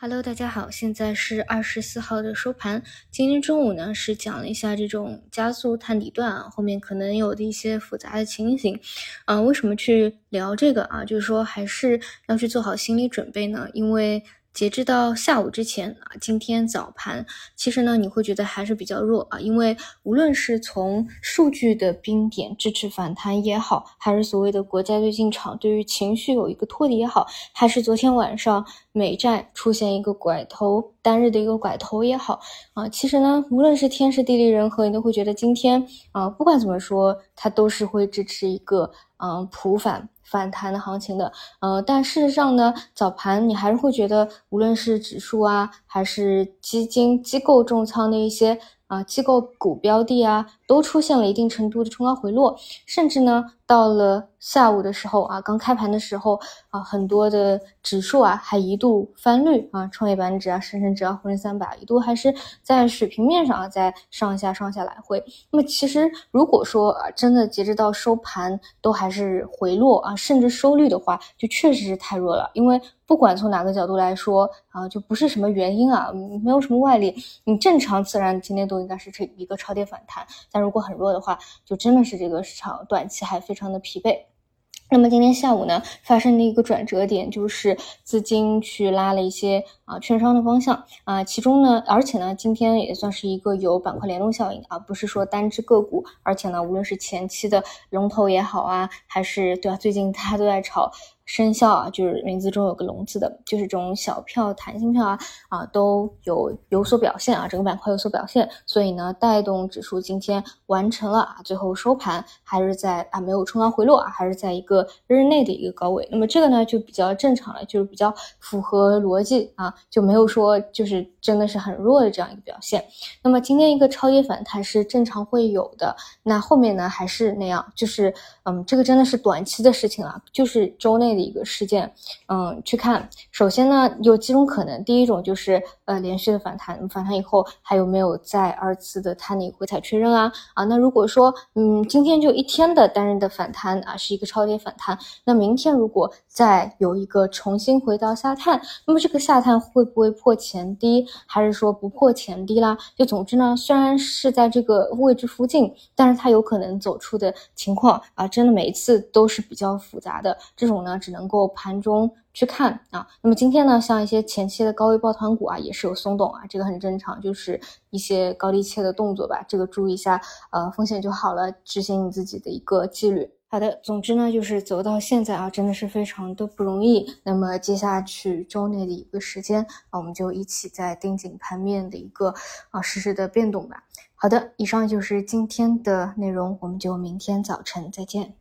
Hello，大家好，现在是二十四号的收盘。今天中午呢是讲了一下这种加速探底段啊，后面可能有的一些复杂的情形。啊，为什么去聊这个啊？就是说还是要去做好心理准备呢？因为。截至到下午之前啊，今天早盘其实呢，你会觉得还是比较弱啊，因为无论是从数据的冰点支持反弹也好，还是所谓的国家队进场对于情绪有一个托底也好，还是昨天晚上美债出现一个拐头单日的一个拐头也好啊，其实呢，无论是天时地利人和，你都会觉得今天啊，不管怎么说，它都是会支持一个嗯普反。反弹的行情的，呃，但事实上呢，早盘你还是会觉得，无论是指数啊，还是基金机构重仓的一些。啊，机构股标的啊，都出现了一定程度的冲高回落，甚至呢，到了下午的时候啊，刚开盘的时候啊，很多的指数啊，还一度翻绿啊，创业板指啊，深成指啊，沪深三百一度还是在水平面上啊，在上下上下来回。那么其实如果说啊，真的截止到收盘都还是回落啊，甚至收绿的话，就确实是太弱了，因为。不管从哪个角度来说啊，就不是什么原因啊，没有什么外力，你正常自然今天都应该是这一个超跌反弹。但如果很弱的话，就真的是这个市场短期还非常的疲惫。那么今天下午呢，发生的一个转折点就是资金去拉了一些啊券商的方向啊，其中呢，而且呢，今天也算是一个有板块联动效应啊，不是说单只个股，而且呢，无论是前期的龙头也好啊，还是对吧，最近大家都在炒。生肖啊，就是名字中有个龙字的，就是这种小票、弹性票啊，啊都有有所表现啊，整个板块有所表现，所以呢，带动指数今天完成了啊，最后收盘还是在啊没有冲高回落啊，还是在一个日内的一个高位，那么这个呢就比较正常了，就是比较符合逻辑啊，就没有说就是真的是很弱的这样一个表现。那么今天一个超跌反弹是正常会有的，那后面呢还是那样，就是嗯，这个真的是短期的事情啊，就是周内。的一个事件，嗯，去看，首先呢，有几种可能，第一种就是呃连续的反弹，反弹以后还有没有再二次的探底回踩确认啊？啊，那如果说嗯今天就一天的单日的反弹啊是一个超跌反弹，那明天如果再有一个重新回到下探，那么这个下探会不会破前低，还是说不破前低啦？就总之呢，虽然是在这个位置附近，但是它有可能走出的情况啊，真的每一次都是比较复杂的这种呢。只能够盘中去看啊，那么今天呢，像一些前期的高位抱团股啊，也是有松动啊，这个很正常，就是一些高低切的动作吧，这个注意一下，呃，风险就好了，执行你自己的一个纪律。好的，总之呢，就是走到现在啊，真的是非常的不容易。那么接下去周内的一个时间啊，我们就一起在盯紧盘面的一个啊实时的变动吧。好的，以上就是今天的内容，我们就明天早晨再见。